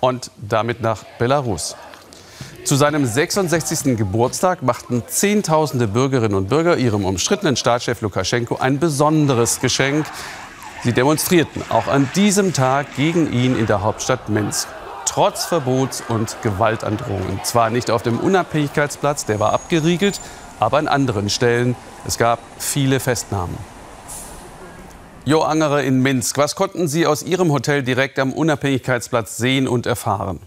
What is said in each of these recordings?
und damit nach Belarus. Zu seinem 66. Geburtstag machten Zehntausende Bürgerinnen und Bürger ihrem umstrittenen Staatschef Lukaschenko ein besonderes Geschenk. Sie demonstrierten auch an diesem Tag gegen ihn in der Hauptstadt Minsk. Trotz Verbots- und Gewaltandrohungen. Zwar nicht auf dem Unabhängigkeitsplatz, der war abgeriegelt, aber an anderen Stellen. Es gab viele Festnahmen. Jo Angere in Minsk, was konnten Sie aus Ihrem Hotel direkt am Unabhängigkeitsplatz sehen und erfahren?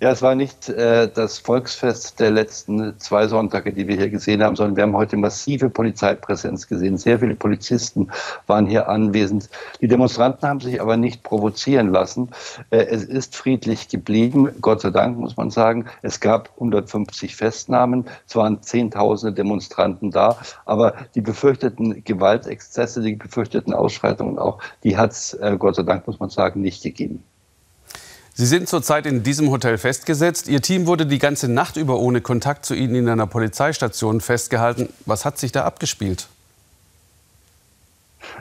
Ja, es war nicht äh, das Volksfest der letzten zwei Sonntage, die wir hier gesehen haben, sondern wir haben heute massive Polizeipräsenz gesehen. Sehr viele Polizisten waren hier anwesend. Die Demonstranten haben sich aber nicht provozieren lassen. Äh, es ist friedlich geblieben, Gott sei Dank, muss man sagen. Es gab 150 Festnahmen, es waren Zehntausende Demonstranten da, aber die befürchteten Gewaltexzesse, die befürchteten Ausschreitungen auch, die hat es, äh, Gott sei Dank, muss man sagen, nicht gegeben. Sie sind zurzeit in diesem Hotel festgesetzt. Ihr Team wurde die ganze Nacht über ohne Kontakt zu Ihnen in einer Polizeistation festgehalten. Was hat sich da abgespielt?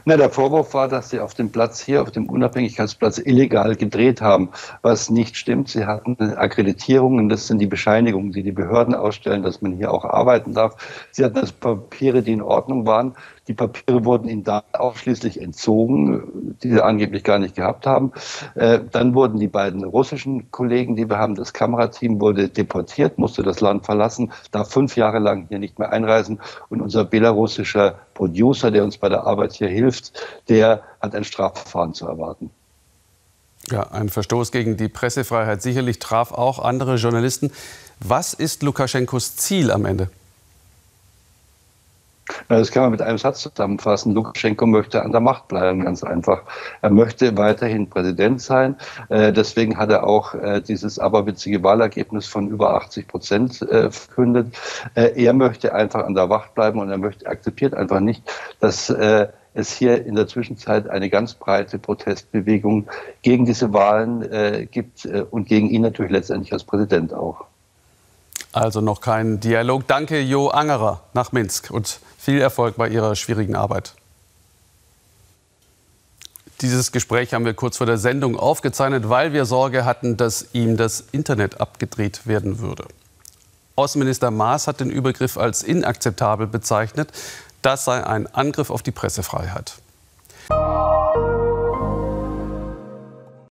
Na, der Vorwurf war, dass sie auf dem Platz hier, auf dem Unabhängigkeitsplatz, illegal gedreht haben, was nicht stimmt. Sie hatten Akkreditierungen, das sind die Bescheinigungen, die die Behörden ausstellen, dass man hier auch arbeiten darf. Sie hatten Papiere, die in Ordnung waren. Die Papiere wurden ihnen dann ausschließlich entzogen, die sie angeblich gar nicht gehabt haben. Äh, dann wurden die beiden russischen Kollegen, die wir haben, das Kamerateam wurde deportiert, musste das Land verlassen, darf fünf Jahre lang hier nicht mehr einreisen. Und unser belarussischer Producer, der uns bei der Arbeit hier hilft, der hat ein Strafverfahren zu erwarten. Ja, ein Verstoß gegen die Pressefreiheit sicherlich traf auch andere Journalisten. Was ist Lukaschenkos Ziel am Ende? Das kann man mit einem Satz zusammenfassen. Lukaschenko möchte an der Macht bleiben, ganz einfach. Er möchte weiterhin Präsident sein. Äh, deswegen hat er auch äh, dieses aberwitzige Wahlergebnis von über 80 Prozent äh, verkündet. Er möchte einfach an der Macht bleiben und er möchte, akzeptiert einfach nicht, dass es hier in der Zwischenzeit eine ganz breite Protestbewegung gegen diese Wahlen äh, gibt äh, und gegen ihn natürlich letztendlich als Präsident auch. Also noch kein Dialog. Danke, Jo Angerer nach Minsk und viel Erfolg bei Ihrer schwierigen Arbeit. Dieses Gespräch haben wir kurz vor der Sendung aufgezeichnet, weil wir Sorge hatten, dass ihm das Internet abgedreht werden würde. Außenminister Maas hat den Übergriff als inakzeptabel bezeichnet. Das sei ein Angriff auf die Pressefreiheit.